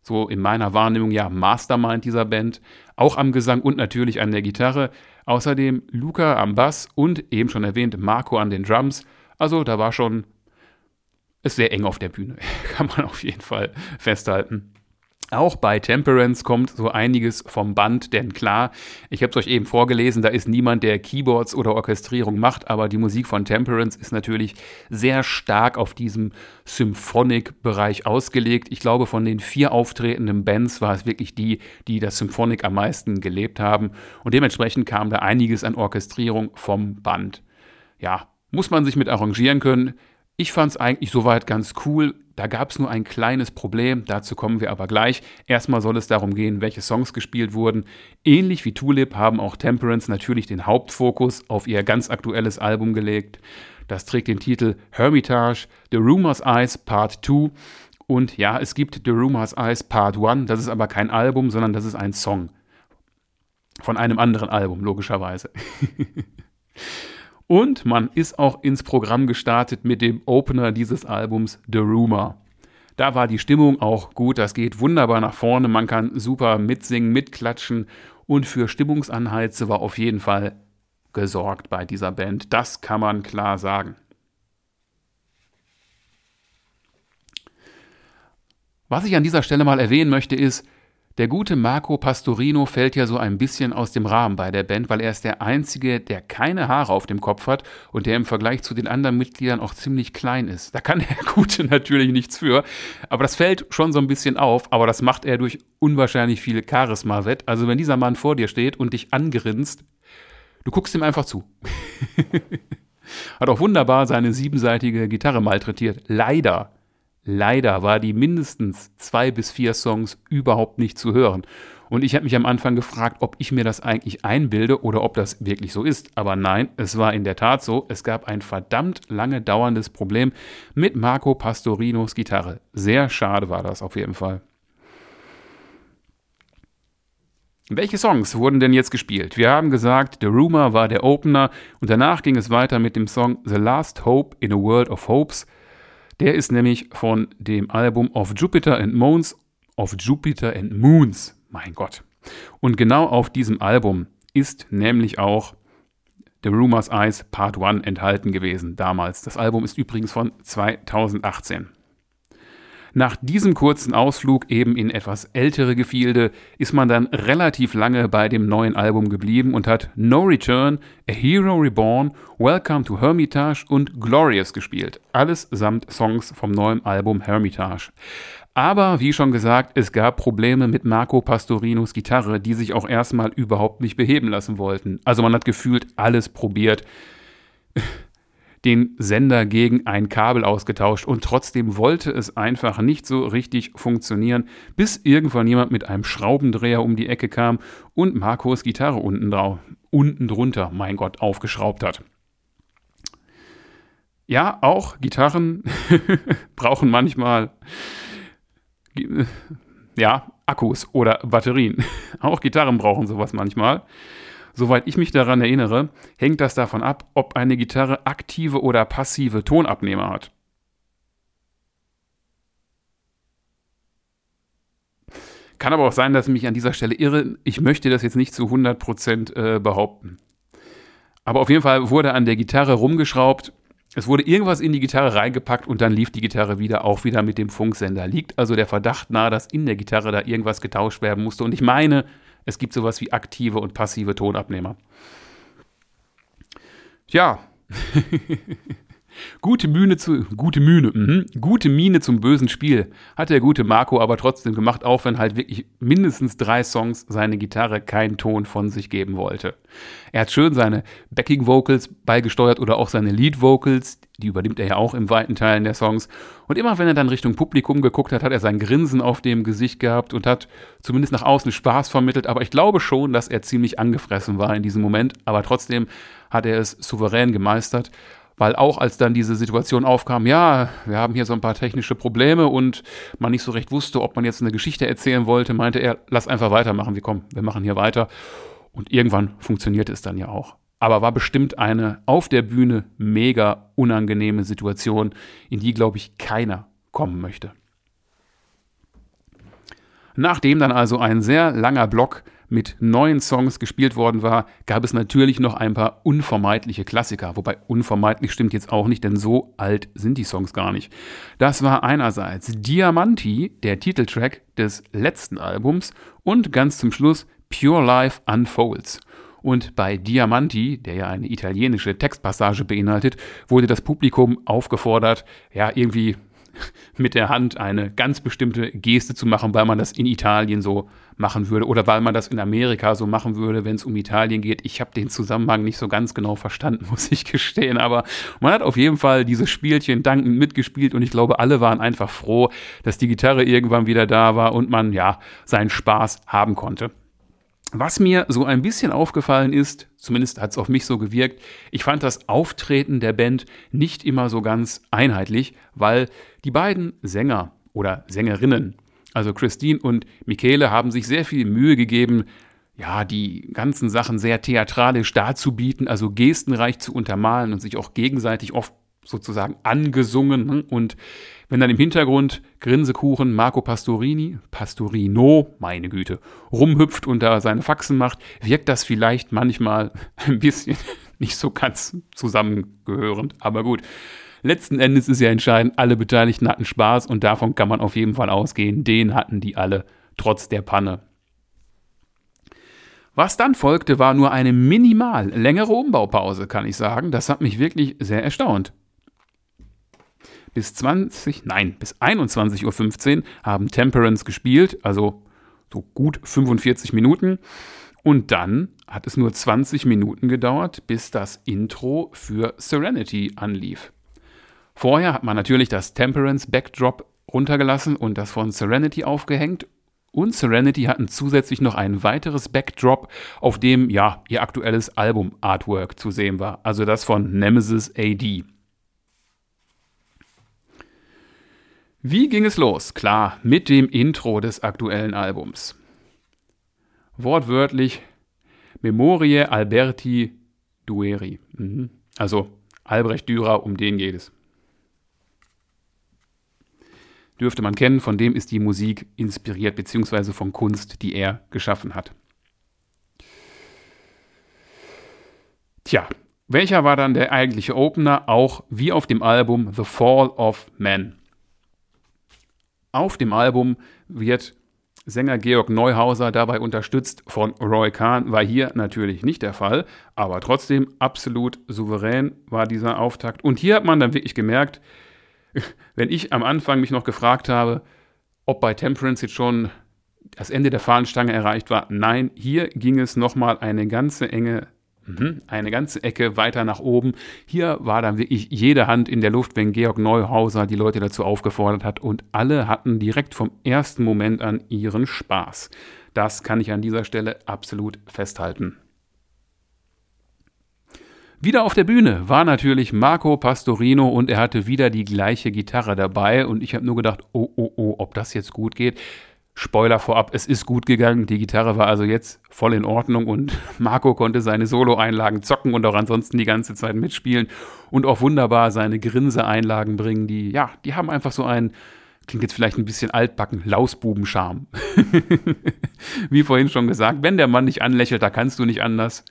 so in meiner Wahrnehmung ja Mastermind dieser Band, auch am Gesang und natürlich an der Gitarre. Außerdem Luca am Bass und eben schon erwähnt Marco an den Drums. Also da war schon ist sehr eng auf der Bühne, kann man auf jeden Fall festhalten. Auch bei Temperance kommt so einiges vom Band, denn klar, ich habe es euch eben vorgelesen, da ist niemand, der Keyboards oder Orchestrierung macht, aber die Musik von Temperance ist natürlich sehr stark auf diesem Symphonic-Bereich ausgelegt. Ich glaube, von den vier auftretenden Bands war es wirklich die, die das Symphonic am meisten gelebt haben und dementsprechend kam da einiges an Orchestrierung vom Band. Ja, muss man sich mit arrangieren können. Ich fand es eigentlich soweit ganz cool. Da gab es nur ein kleines Problem, dazu kommen wir aber gleich. Erstmal soll es darum gehen, welche Songs gespielt wurden. Ähnlich wie Tulip haben auch Temperance natürlich den Hauptfokus auf ihr ganz aktuelles Album gelegt. Das trägt den Titel Hermitage, The Rumors Eyes Part 2. Und ja, es gibt The Rumors Eyes Part 1, das ist aber kein Album, sondern das ist ein Song. Von einem anderen Album, logischerweise. Und man ist auch ins Programm gestartet mit dem Opener dieses Albums The Rumor. Da war die Stimmung auch gut, das geht wunderbar nach vorne, man kann super mitsingen, mitklatschen und für Stimmungsanheize war auf jeden Fall gesorgt bei dieser Band. Das kann man klar sagen. Was ich an dieser Stelle mal erwähnen möchte, ist, der gute Marco Pastorino fällt ja so ein bisschen aus dem Rahmen bei der Band, weil er ist der Einzige, der keine Haare auf dem Kopf hat und der im Vergleich zu den anderen Mitgliedern auch ziemlich klein ist. Da kann der Gute natürlich nichts für, aber das fällt schon so ein bisschen auf, aber das macht er durch unwahrscheinlich viel Charisma wett. Also wenn dieser Mann vor dir steht und dich angrinst, du guckst ihm einfach zu. hat auch wunderbar seine siebenseitige Gitarre malträtiert. Leider Leider war die mindestens zwei bis vier Songs überhaupt nicht zu hören. Und ich habe mich am Anfang gefragt, ob ich mir das eigentlich einbilde oder ob das wirklich so ist. Aber nein, es war in der Tat so. Es gab ein verdammt lange dauerndes Problem mit Marco Pastorinos Gitarre. Sehr schade war das auf jeden Fall. Welche Songs wurden denn jetzt gespielt? Wir haben gesagt, The Rumor war der Opener und danach ging es weiter mit dem Song The Last Hope in a World of Hopes. Der ist nämlich von dem Album Of Jupiter and Moons, Of Jupiter and Moons, mein Gott. Und genau auf diesem Album ist nämlich auch The Rumors Eyes Part 1 enthalten gewesen damals. Das Album ist übrigens von 2018. Nach diesem kurzen Ausflug eben in etwas ältere Gefilde ist man dann relativ lange bei dem neuen Album geblieben und hat No Return, A Hero Reborn, Welcome to Hermitage und Glorious gespielt. Alles samt Songs vom neuen Album Hermitage. Aber wie schon gesagt, es gab Probleme mit Marco Pastorinos Gitarre, die sich auch erstmal überhaupt nicht beheben lassen wollten. Also man hat gefühlt alles probiert den Sender gegen ein Kabel ausgetauscht und trotzdem wollte es einfach nicht so richtig funktionieren, bis irgendwann jemand mit einem Schraubendreher um die Ecke kam und Marcos Gitarre unten, drauf, unten drunter, mein Gott, aufgeschraubt hat. Ja, auch Gitarren brauchen manchmal ja, Akkus oder Batterien. Auch Gitarren brauchen sowas manchmal. Soweit ich mich daran erinnere, hängt das davon ab, ob eine Gitarre aktive oder passive Tonabnehmer hat. Kann aber auch sein, dass ich mich an dieser Stelle irre. Ich möchte das jetzt nicht zu 100% äh, behaupten. Aber auf jeden Fall wurde an der Gitarre rumgeschraubt. Es wurde irgendwas in die Gitarre reingepackt und dann lief die Gitarre wieder auch wieder mit dem Funksender. Liegt also der Verdacht nahe, dass in der Gitarre da irgendwas getauscht werden musste. Und ich meine, es gibt sowas wie aktive und passive Tonabnehmer. Ja. Gute Mühne zu, gute Mühne, mh, gute Miene zum bösen Spiel hat der gute Marco aber trotzdem gemacht, auch wenn halt wirklich mindestens drei Songs seine Gitarre keinen Ton von sich geben wollte. Er hat schön seine Backing Vocals beigesteuert oder auch seine Lead Vocals, die übernimmt er ja auch im weiten Teilen der Songs. Und immer wenn er dann Richtung Publikum geguckt hat, hat er sein Grinsen auf dem Gesicht gehabt und hat zumindest nach außen Spaß vermittelt. Aber ich glaube schon, dass er ziemlich angefressen war in diesem Moment. Aber trotzdem hat er es souverän gemeistert. Weil auch als dann diese Situation aufkam, ja, wir haben hier so ein paar technische Probleme und man nicht so recht wusste, ob man jetzt eine Geschichte erzählen wollte, meinte er, lass einfach weitermachen. Wir kommen, wir machen hier weiter. Und irgendwann funktionierte es dann ja auch aber war bestimmt eine auf der Bühne mega unangenehme Situation, in die, glaube ich, keiner kommen möchte. Nachdem dann also ein sehr langer Block mit neuen Songs gespielt worden war, gab es natürlich noch ein paar unvermeidliche Klassiker. Wobei unvermeidlich stimmt jetzt auch nicht, denn so alt sind die Songs gar nicht. Das war einerseits Diamanti, der Titeltrack des letzten Albums, und ganz zum Schluss Pure Life Unfolds. Und bei Diamanti, der ja eine italienische Textpassage beinhaltet, wurde das Publikum aufgefordert, ja, irgendwie mit der Hand eine ganz bestimmte Geste zu machen, weil man das in Italien so machen würde oder weil man das in Amerika so machen würde, wenn es um Italien geht. Ich habe den Zusammenhang nicht so ganz genau verstanden, muss ich gestehen, aber man hat auf jeden Fall dieses Spielchen dankend mitgespielt und ich glaube, alle waren einfach froh, dass die Gitarre irgendwann wieder da war und man ja seinen Spaß haben konnte. Was mir so ein bisschen aufgefallen ist, zumindest hat es auf mich so gewirkt, ich fand das Auftreten der Band nicht immer so ganz einheitlich, weil die beiden Sänger oder Sängerinnen, also Christine und Michele, haben sich sehr viel Mühe gegeben, ja, die ganzen Sachen sehr theatralisch darzubieten, also gestenreich zu untermalen und sich auch gegenseitig oft sozusagen angesungen und wenn dann im Hintergrund Grinsekuchen Marco Pastorini, Pastorino, meine Güte, rumhüpft und da seine Faxen macht, wirkt das vielleicht manchmal ein bisschen nicht so ganz zusammengehörend. Aber gut, letzten Endes ist ja entscheidend, alle Beteiligten hatten Spaß und davon kann man auf jeden Fall ausgehen. Den hatten die alle, trotz der Panne. Was dann folgte, war nur eine minimal längere Umbaupause, kann ich sagen. Das hat mich wirklich sehr erstaunt. Bis 20, nein, bis 21.15 Uhr haben Temperance gespielt, also so gut 45 Minuten. Und dann hat es nur 20 Minuten gedauert, bis das Intro für Serenity anlief. Vorher hat man natürlich das Temperance Backdrop runtergelassen und das von Serenity aufgehängt. Und Serenity hatten zusätzlich noch ein weiteres Backdrop, auf dem ja ihr aktuelles Album-Artwork zu sehen war, also das von Nemesis AD. Wie ging es los? Klar, mit dem Intro des aktuellen Albums. Wortwörtlich Memorie Alberti Dueri. Mhm. Also Albrecht Dürer, um den geht es. Dürfte man kennen, von dem ist die Musik inspiriert, beziehungsweise von Kunst, die er geschaffen hat. Tja, welcher war dann der eigentliche Opener? Auch wie auf dem Album The Fall of Man. Auf dem Album wird Sänger Georg Neuhauser dabei unterstützt von Roy Kahn, war hier natürlich nicht der Fall, aber trotzdem absolut souverän war dieser Auftakt. Und hier hat man dann wirklich gemerkt, wenn ich am Anfang mich noch gefragt habe, ob bei Temperance jetzt schon das Ende der Fahnenstange erreicht war, nein, hier ging es nochmal eine ganze enge Mhm. Eine ganze Ecke weiter nach oben. Hier war dann wirklich jede Hand in der Luft, wenn Georg Neuhauser die Leute dazu aufgefordert hat und alle hatten direkt vom ersten Moment an ihren Spaß. Das kann ich an dieser Stelle absolut festhalten. Wieder auf der Bühne war natürlich Marco Pastorino und er hatte wieder die gleiche Gitarre dabei und ich habe nur gedacht, oh, oh, oh, ob das jetzt gut geht. Spoiler vorab, es ist gut gegangen. Die Gitarre war also jetzt voll in Ordnung und Marco konnte seine Solo-Einlagen zocken und auch ansonsten die ganze Zeit mitspielen und auch wunderbar seine Grinse-Einlagen bringen. Die, ja, die haben einfach so einen, klingt jetzt vielleicht ein bisschen altbacken, Lausbubenscharme. Wie vorhin schon gesagt, wenn der Mann nicht anlächelt, da kannst du nicht anders.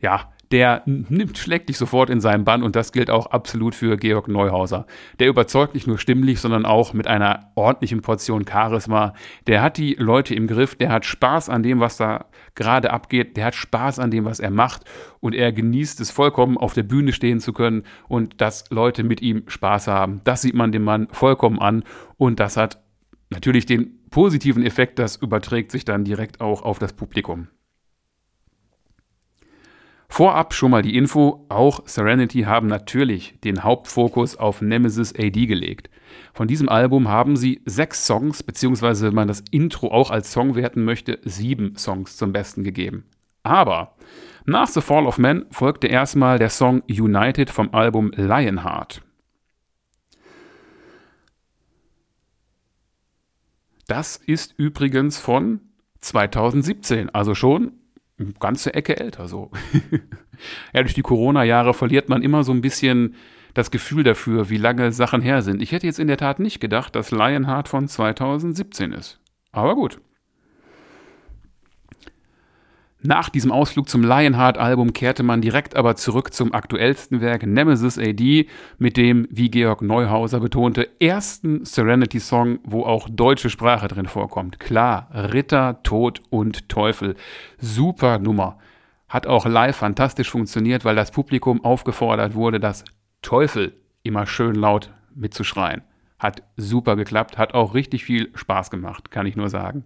Ja, der nimmt, schlägt dich sofort in seinen Bann und das gilt auch absolut für Georg Neuhauser. Der überzeugt nicht nur stimmlich, sondern auch mit einer ordentlichen Portion Charisma. Der hat die Leute im Griff, der hat Spaß an dem, was da gerade abgeht, der hat Spaß an dem, was er macht und er genießt es vollkommen, auf der Bühne stehen zu können und dass Leute mit ihm Spaß haben. Das sieht man dem Mann vollkommen an und das hat natürlich den positiven Effekt, das überträgt sich dann direkt auch auf das Publikum. Vorab schon mal die Info, auch Serenity haben natürlich den Hauptfokus auf Nemesis AD gelegt. Von diesem Album haben sie sechs Songs, beziehungsweise wenn man das Intro auch als Song werten möchte, sieben Songs zum Besten gegeben. Aber nach The Fall of Man folgte erstmal der Song United vom Album Lionheart. Das ist übrigens von 2017, also schon eine ganze Ecke älter so. ja, durch die Corona-Jahre verliert man immer so ein bisschen das Gefühl dafür, wie lange Sachen her sind. Ich hätte jetzt in der Tat nicht gedacht, dass Lionheart von 2017 ist. Aber gut. Nach diesem Ausflug zum Lionheart-Album kehrte man direkt aber zurück zum aktuellsten Werk Nemesis AD mit dem, wie Georg Neuhauser betonte, ersten Serenity-Song, wo auch deutsche Sprache drin vorkommt. Klar, Ritter, Tod und Teufel. Super Nummer. Hat auch live fantastisch funktioniert, weil das Publikum aufgefordert wurde, das Teufel immer schön laut mitzuschreien. Hat super geklappt, hat auch richtig viel Spaß gemacht, kann ich nur sagen.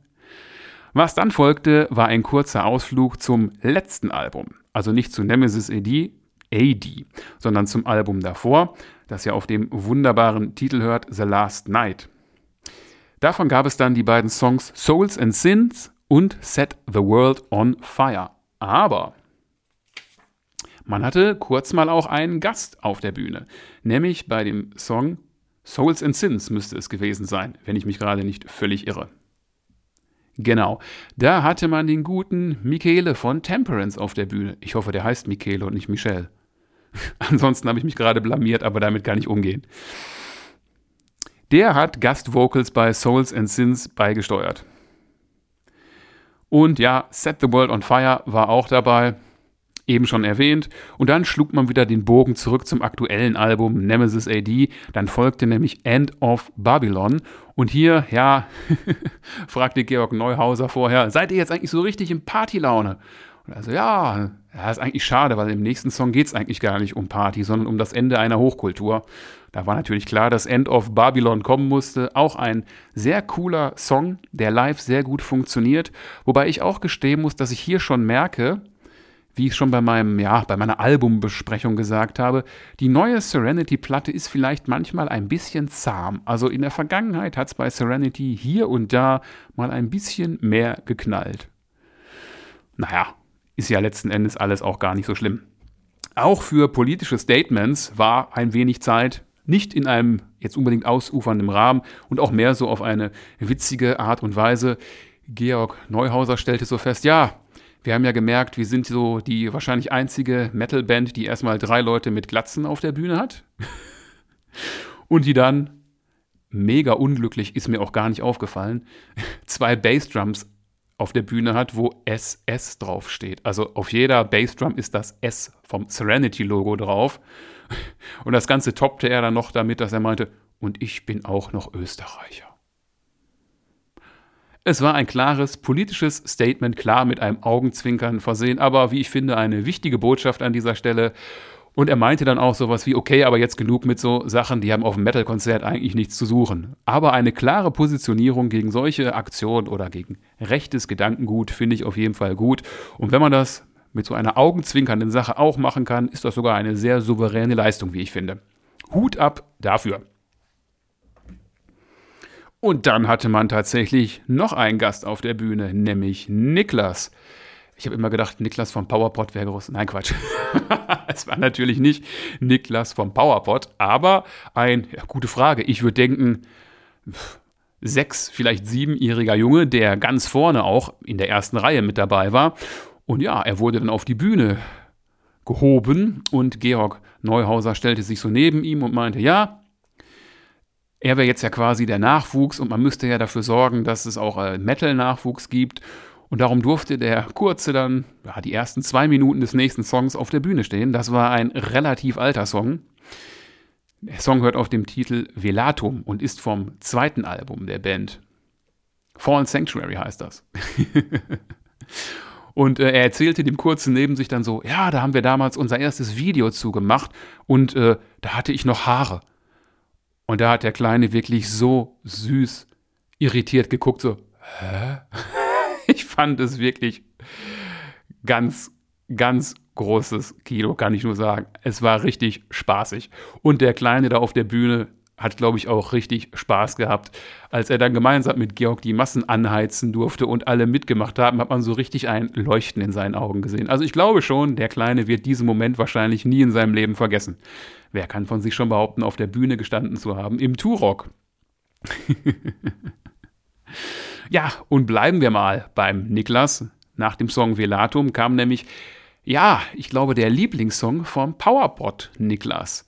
Was dann folgte, war ein kurzer Ausflug zum letzten Album. Also nicht zu Nemesis AD, AD, sondern zum Album davor, das ja auf dem wunderbaren Titel hört, The Last Night. Davon gab es dann die beiden Songs Souls and Sins und Set the World on Fire. Aber man hatte kurz mal auch einen Gast auf der Bühne, nämlich bei dem Song Souls and Sins müsste es gewesen sein, wenn ich mich gerade nicht völlig irre. Genau. Da hatte man den guten Michele von Temperance auf der Bühne. Ich hoffe, der heißt Michele und nicht Michel. Ansonsten habe ich mich gerade blamiert, aber damit kann ich umgehen. Der hat Gastvocals bei Souls and Sins beigesteuert. Und ja, Set the World on Fire war auch dabei, eben schon erwähnt. Und dann schlug man wieder den Bogen zurück zum aktuellen Album Nemesis AD. Dann folgte nämlich End of Babylon. Und hier, ja, fragte Georg Neuhauser vorher, seid ihr jetzt eigentlich so richtig in Partylaune? Und also ja, ja, ist eigentlich schade, weil im nächsten Song geht es eigentlich gar nicht um Party, sondern um das Ende einer Hochkultur. Da war natürlich klar, dass End of Babylon kommen musste. Auch ein sehr cooler Song, der live sehr gut funktioniert. Wobei ich auch gestehen muss, dass ich hier schon merke, wie ich schon bei meinem, ja, bei meiner Albumbesprechung gesagt habe, die neue Serenity-Platte ist vielleicht manchmal ein bisschen zahm. Also in der Vergangenheit hat es bei Serenity hier und da mal ein bisschen mehr geknallt. Naja, ist ja letzten Endes alles auch gar nicht so schlimm. Auch für politische Statements war ein wenig Zeit, nicht in einem jetzt unbedingt ausufernden Rahmen und auch mehr so auf eine witzige Art und Weise. Georg Neuhauser stellte so fest, ja, wir haben ja gemerkt, wir sind so die wahrscheinlich einzige Metalband, die erstmal drei Leute mit Glatzen auf der Bühne hat. und die dann, mega unglücklich, ist mir auch gar nicht aufgefallen, zwei Bassdrums auf der Bühne hat, wo SS draufsteht. Also auf jeder Bassdrum ist das S vom Serenity-Logo drauf. Und das Ganze toppte er dann noch damit, dass er meinte, und ich bin auch noch Österreicher. Es war ein klares politisches Statement, klar mit einem Augenzwinkern versehen, aber wie ich finde, eine wichtige Botschaft an dieser Stelle. Und er meinte dann auch sowas wie, okay, aber jetzt genug mit so Sachen, die haben auf dem Metal-Konzert eigentlich nichts zu suchen. Aber eine klare Positionierung gegen solche Aktionen oder gegen rechtes Gedankengut finde ich auf jeden Fall gut. Und wenn man das mit so einer augenzwinkernden Sache auch machen kann, ist das sogar eine sehr souveräne Leistung, wie ich finde. Hut ab dafür. Und dann hatte man tatsächlich noch einen Gast auf der Bühne, nämlich Niklas. Ich habe immer gedacht, Niklas vom PowerPod wäre groß. Nein, Quatsch. es war natürlich nicht Niklas vom PowerPod, aber ein, ja, gute Frage. Ich würde denken, sechs, vielleicht siebenjähriger Junge, der ganz vorne auch in der ersten Reihe mit dabei war. Und ja, er wurde dann auf die Bühne gehoben und Georg Neuhauser stellte sich so neben ihm und meinte, ja, er wäre jetzt ja quasi der Nachwuchs und man müsste ja dafür sorgen, dass es auch äh, Metal-Nachwuchs gibt. Und darum durfte der Kurze dann ja, die ersten zwei Minuten des nächsten Songs auf der Bühne stehen. Das war ein relativ alter Song. Der Song hört auf dem Titel Velatum und ist vom zweiten Album der Band. Fallen Sanctuary heißt das. und äh, er erzählte dem Kurzen neben sich dann so, ja, da haben wir damals unser erstes Video zugemacht und äh, da hatte ich noch Haare. Und da hat der Kleine wirklich so süß irritiert geguckt, so, hä? ich fand es wirklich ganz, ganz großes Kino, kann ich nur sagen. Es war richtig spaßig. Und der Kleine da auf der Bühne hat, glaube ich, auch richtig Spaß gehabt. Als er dann gemeinsam mit Georg die Massen anheizen durfte und alle mitgemacht haben, hat man so richtig ein Leuchten in seinen Augen gesehen. Also ich glaube schon, der Kleine wird diesen Moment wahrscheinlich nie in seinem Leben vergessen. Wer kann von sich schon behaupten, auf der Bühne gestanden zu haben im Turok? ja, und bleiben wir mal beim Niklas. Nach dem Song Velatum kam nämlich, ja, ich glaube, der Lieblingssong vom Powerbot Niklas.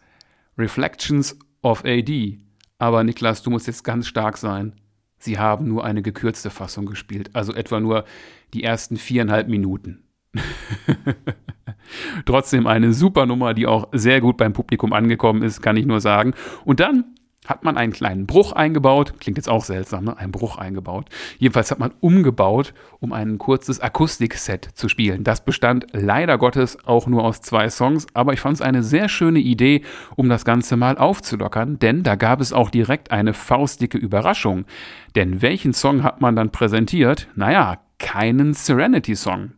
Reflections of AD. Aber Niklas, du musst jetzt ganz stark sein. Sie haben nur eine gekürzte Fassung gespielt, also etwa nur die ersten viereinhalb Minuten. Trotzdem eine super Nummer, die auch sehr gut beim Publikum angekommen ist, kann ich nur sagen. Und dann hat man einen kleinen Bruch eingebaut. Klingt jetzt auch seltsam, ne? Ein Bruch eingebaut. Jedenfalls hat man umgebaut, um ein kurzes Akustikset zu spielen. Das bestand leider Gottes auch nur aus zwei Songs, aber ich fand es eine sehr schöne Idee, um das Ganze mal aufzulockern, denn da gab es auch direkt eine faustdicke Überraschung. Denn welchen Song hat man dann präsentiert? Naja, keinen Serenity-Song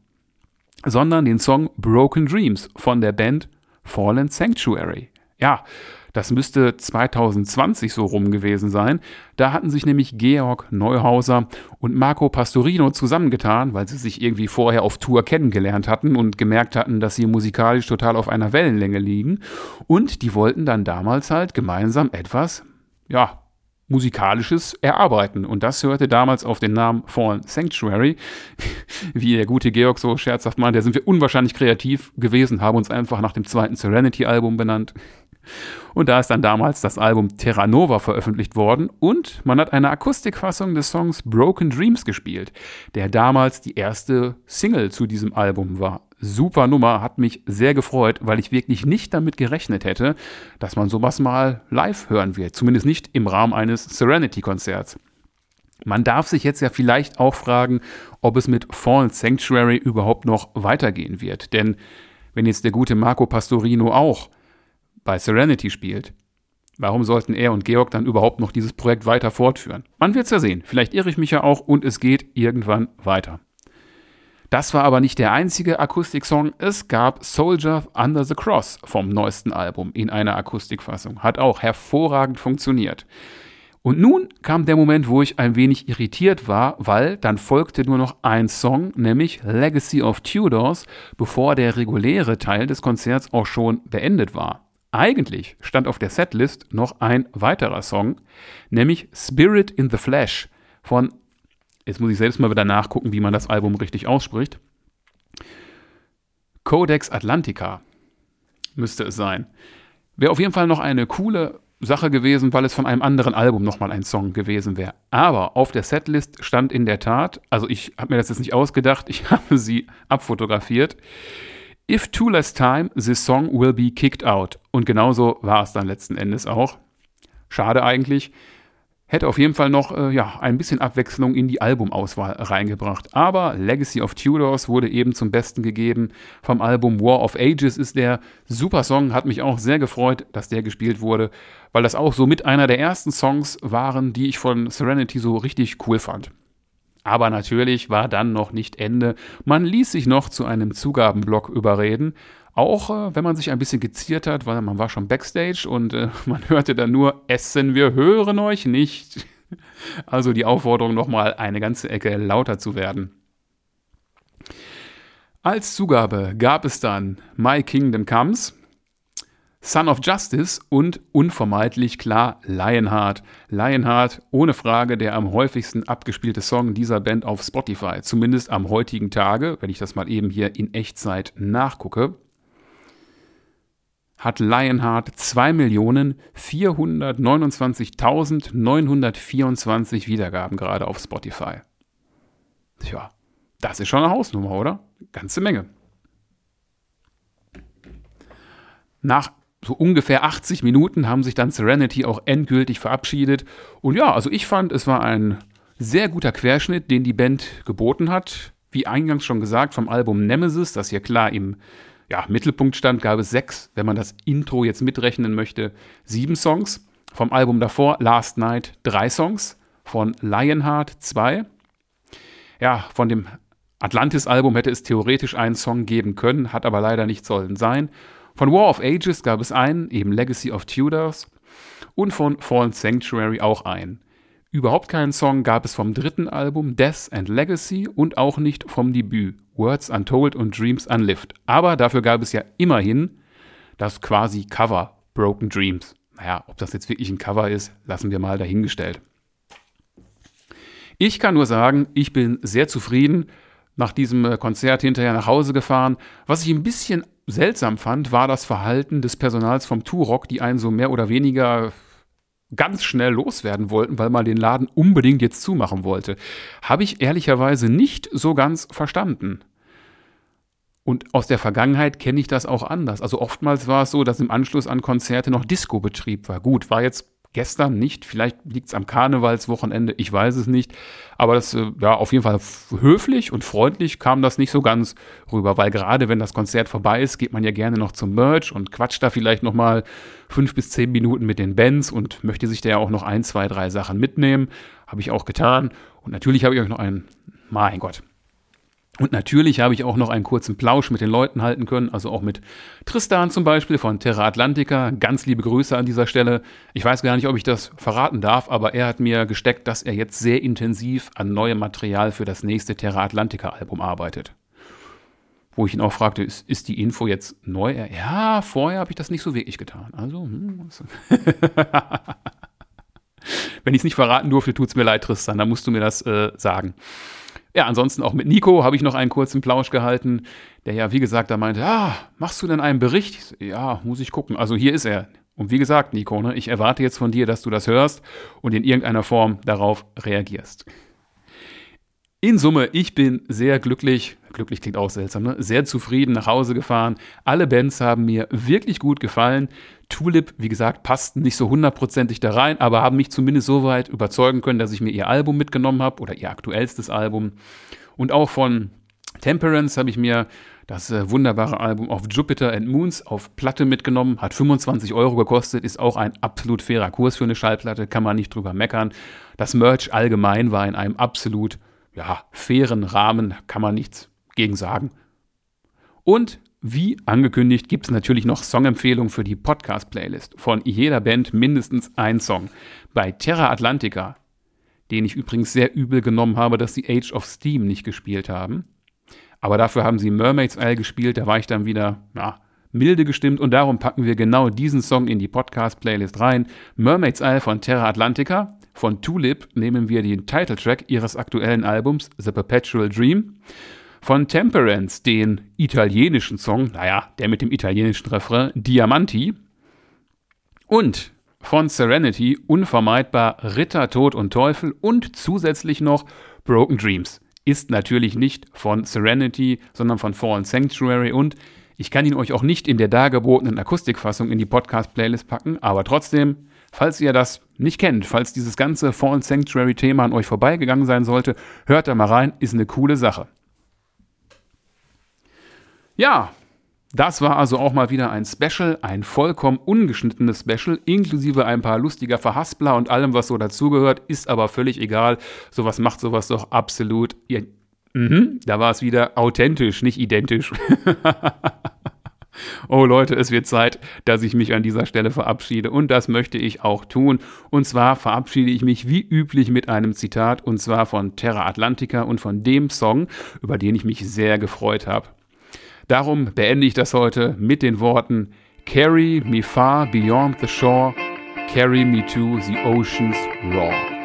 sondern den Song Broken Dreams von der Band Fallen Sanctuary. Ja, das müsste 2020 so rum gewesen sein. Da hatten sich nämlich Georg Neuhauser und Marco Pastorino zusammengetan, weil sie sich irgendwie vorher auf Tour kennengelernt hatten und gemerkt hatten, dass sie musikalisch total auf einer Wellenlänge liegen. Und die wollten dann damals halt gemeinsam etwas, ja, musikalisches Erarbeiten. Und das hörte damals auf den Namen Fallen Sanctuary. Wie der gute Georg so scherzhaft meinte, da sind wir unwahrscheinlich kreativ gewesen, haben uns einfach nach dem zweiten Serenity-Album benannt. Und da ist dann damals das Album Terra Nova veröffentlicht worden und man hat eine Akustikfassung des Songs Broken Dreams gespielt, der damals die erste Single zu diesem Album war. Super Nummer, hat mich sehr gefreut, weil ich wirklich nicht damit gerechnet hätte, dass man sowas mal live hören wird, zumindest nicht im Rahmen eines Serenity-Konzerts. Man darf sich jetzt ja vielleicht auch fragen, ob es mit Fallen Sanctuary überhaupt noch weitergehen wird, denn wenn jetzt der gute Marco Pastorino auch bei Serenity spielt. Warum sollten er und Georg dann überhaupt noch dieses Projekt weiter fortführen? Man wird es ja sehen. Vielleicht irre ich mich ja auch und es geht irgendwann weiter. Das war aber nicht der einzige Akustiksong. Es gab Soldier Under the Cross vom neuesten Album in einer Akustikfassung. Hat auch hervorragend funktioniert. Und nun kam der Moment, wo ich ein wenig irritiert war, weil dann folgte nur noch ein Song, nämlich Legacy of Tudors, bevor der reguläre Teil des Konzerts auch schon beendet war. Eigentlich stand auf der Setlist noch ein weiterer Song, nämlich Spirit in the Flesh von, jetzt muss ich selbst mal wieder nachgucken, wie man das Album richtig ausspricht, Codex Atlantica müsste es sein. Wäre auf jeden Fall noch eine coole Sache gewesen, weil es von einem anderen Album nochmal ein Song gewesen wäre. Aber auf der Setlist stand in der Tat, also ich habe mir das jetzt nicht ausgedacht, ich habe sie abfotografiert, If too less time, this song will be kicked out. Und genauso war es dann letzten Endes auch. Schade eigentlich. Hätte auf jeden Fall noch äh, ja, ein bisschen Abwechslung in die Albumauswahl reingebracht. Aber Legacy of Tudors wurde eben zum Besten gegeben. Vom Album War of Ages ist der super Song. Hat mich auch sehr gefreut, dass der gespielt wurde, weil das auch so mit einer der ersten Songs waren, die ich von Serenity so richtig cool fand. Aber natürlich war dann noch nicht Ende. Man ließ sich noch zu einem Zugabenblock überreden. Auch äh, wenn man sich ein bisschen geziert hat, weil man war schon backstage und äh, man hörte dann nur, essen, wir hören euch nicht. Also die Aufforderung nochmal eine ganze Ecke lauter zu werden. Als Zugabe gab es dann My Kingdom Comes, Son of Justice und unvermeidlich klar Lionheart. Lionheart, ohne Frage, der am häufigsten abgespielte Song dieser Band auf Spotify, zumindest am heutigen Tage, wenn ich das mal eben hier in Echtzeit nachgucke, hat Lionheart 2.429.924 Wiedergaben gerade auf Spotify. Tja, das ist schon eine Hausnummer, oder? Ganze Menge. Nach so ungefähr 80 Minuten haben sich dann Serenity auch endgültig verabschiedet. Und ja, also ich fand, es war ein sehr guter Querschnitt, den die Band geboten hat. Wie eingangs schon gesagt, vom Album Nemesis, das hier klar im ja, Mittelpunkt stand, gab es sechs, wenn man das Intro jetzt mitrechnen möchte, sieben Songs. Vom Album davor, Last Night, drei Songs. Von Lionheart zwei. Ja, von dem Atlantis-Album hätte es theoretisch einen Song geben können, hat aber leider nicht sollen sein. Von War of Ages gab es einen, eben Legacy of Tudors, und von Fallen Sanctuary auch einen. Überhaupt keinen Song gab es vom dritten Album Death and Legacy und auch nicht vom Debüt Words Untold und Dreams Unlived. Aber dafür gab es ja immerhin das quasi Cover Broken Dreams. Naja, ob das jetzt wirklich ein Cover ist, lassen wir mal dahingestellt. Ich kann nur sagen, ich bin sehr zufrieden nach diesem äh, Konzert hinterher nach Hause gefahren. Was ich ein bisschen seltsam fand, war das Verhalten des Personals vom Turok, die einen so mehr oder weniger ganz schnell loswerden wollten, weil man den Laden unbedingt jetzt zumachen wollte. Habe ich ehrlicherweise nicht so ganz verstanden. Und aus der Vergangenheit kenne ich das auch anders. Also oftmals war es so, dass im Anschluss an Konzerte noch Disco-Betrieb war. Gut, war jetzt gestern nicht. Vielleicht liegt es am Karnevalswochenende, ich weiß es nicht. Aber das, äh, ja, auf jeden Fall höflich und freundlich kam das nicht so ganz rüber, weil gerade wenn das Konzert vorbei ist, geht man ja gerne noch zum Merch und quatscht da vielleicht nochmal fünf bis zehn Minuten mit den Bands und möchte sich da ja auch noch ein, zwei, drei Sachen mitnehmen. Habe ich auch getan. Und natürlich habe ich euch noch einen, mein Gott, und natürlich habe ich auch noch einen kurzen Plausch mit den Leuten halten können, also auch mit Tristan zum Beispiel von Terra Atlantica. Ganz liebe Grüße an dieser Stelle. Ich weiß gar nicht, ob ich das verraten darf, aber er hat mir gesteckt, dass er jetzt sehr intensiv an neuem Material für das nächste Terra Atlantica Album arbeitet. Wo ich ihn auch fragte, ist, ist die Info jetzt neu? Ja, vorher habe ich das nicht so wirklich getan. Also, hm, Wenn ich es nicht verraten durfte, tut es mir leid, Tristan, dann musst du mir das äh, sagen. Ja, ansonsten auch mit Nico habe ich noch einen kurzen Plausch gehalten, der ja, wie gesagt, da meinte, ah, machst du denn einen Bericht? Ja, muss ich gucken. Also hier ist er. Und wie gesagt, Nico, ne, ich erwarte jetzt von dir, dass du das hörst und in irgendeiner Form darauf reagierst. In Summe, ich bin sehr glücklich, glücklich klingt auch seltsam, ne? sehr zufrieden nach Hause gefahren. Alle Bands haben mir wirklich gut gefallen. Tulip, wie gesagt, passten nicht so hundertprozentig da rein, aber haben mich zumindest so weit überzeugen können, dass ich mir ihr Album mitgenommen habe oder ihr aktuellstes Album. Und auch von Temperance habe ich mir das äh, wunderbare Album of Jupiter and Moons auf Platte mitgenommen, hat 25 Euro gekostet, ist auch ein absolut fairer Kurs für eine Schallplatte, kann man nicht drüber meckern. Das Merch allgemein war in einem absolut ja, fairen Rahmen, kann man nichts gegen sagen. Und wie angekündigt gibt es natürlich noch Songempfehlungen für die Podcast-Playlist. Von jeder Band mindestens ein Song. Bei Terra Atlantica, den ich übrigens sehr übel genommen habe, dass sie Age of Steam nicht gespielt haben. Aber dafür haben sie Mermaids Isle gespielt, da war ich dann wieder, ja, milde gestimmt und darum packen wir genau diesen Song in die Podcast-Playlist rein. Mermaids Isle von Terra Atlantica. Von Tulip nehmen wir den Titeltrack ihres aktuellen Albums The Perpetual Dream. Von Temperance den italienischen Song, naja, der mit dem italienischen Refrain Diamanti. Und von Serenity unvermeidbar Ritter, Tod und Teufel und zusätzlich noch Broken Dreams. Ist natürlich nicht von Serenity, sondern von Fallen Sanctuary und ich kann ihn euch auch nicht in der dargebotenen Akustikfassung in die Podcast-Playlist packen, aber trotzdem Falls ihr das nicht kennt, falls dieses ganze Fallen Sanctuary-Thema an euch vorbeigegangen sein sollte, hört da mal rein, ist eine coole Sache. Ja, das war also auch mal wieder ein Special, ein vollkommen ungeschnittenes Special, inklusive ein paar lustiger Verhaspler und allem, was so dazugehört, ist aber völlig egal. Sowas macht sowas doch absolut. Mhm, da war es wieder authentisch, nicht identisch. Oh Leute, es wird Zeit, dass ich mich an dieser Stelle verabschiede und das möchte ich auch tun. Und zwar verabschiede ich mich wie üblich mit einem Zitat und zwar von Terra Atlantica und von dem Song, über den ich mich sehr gefreut habe. Darum beende ich das heute mit den Worten Carry me far beyond the shore, carry me to the ocean's roar.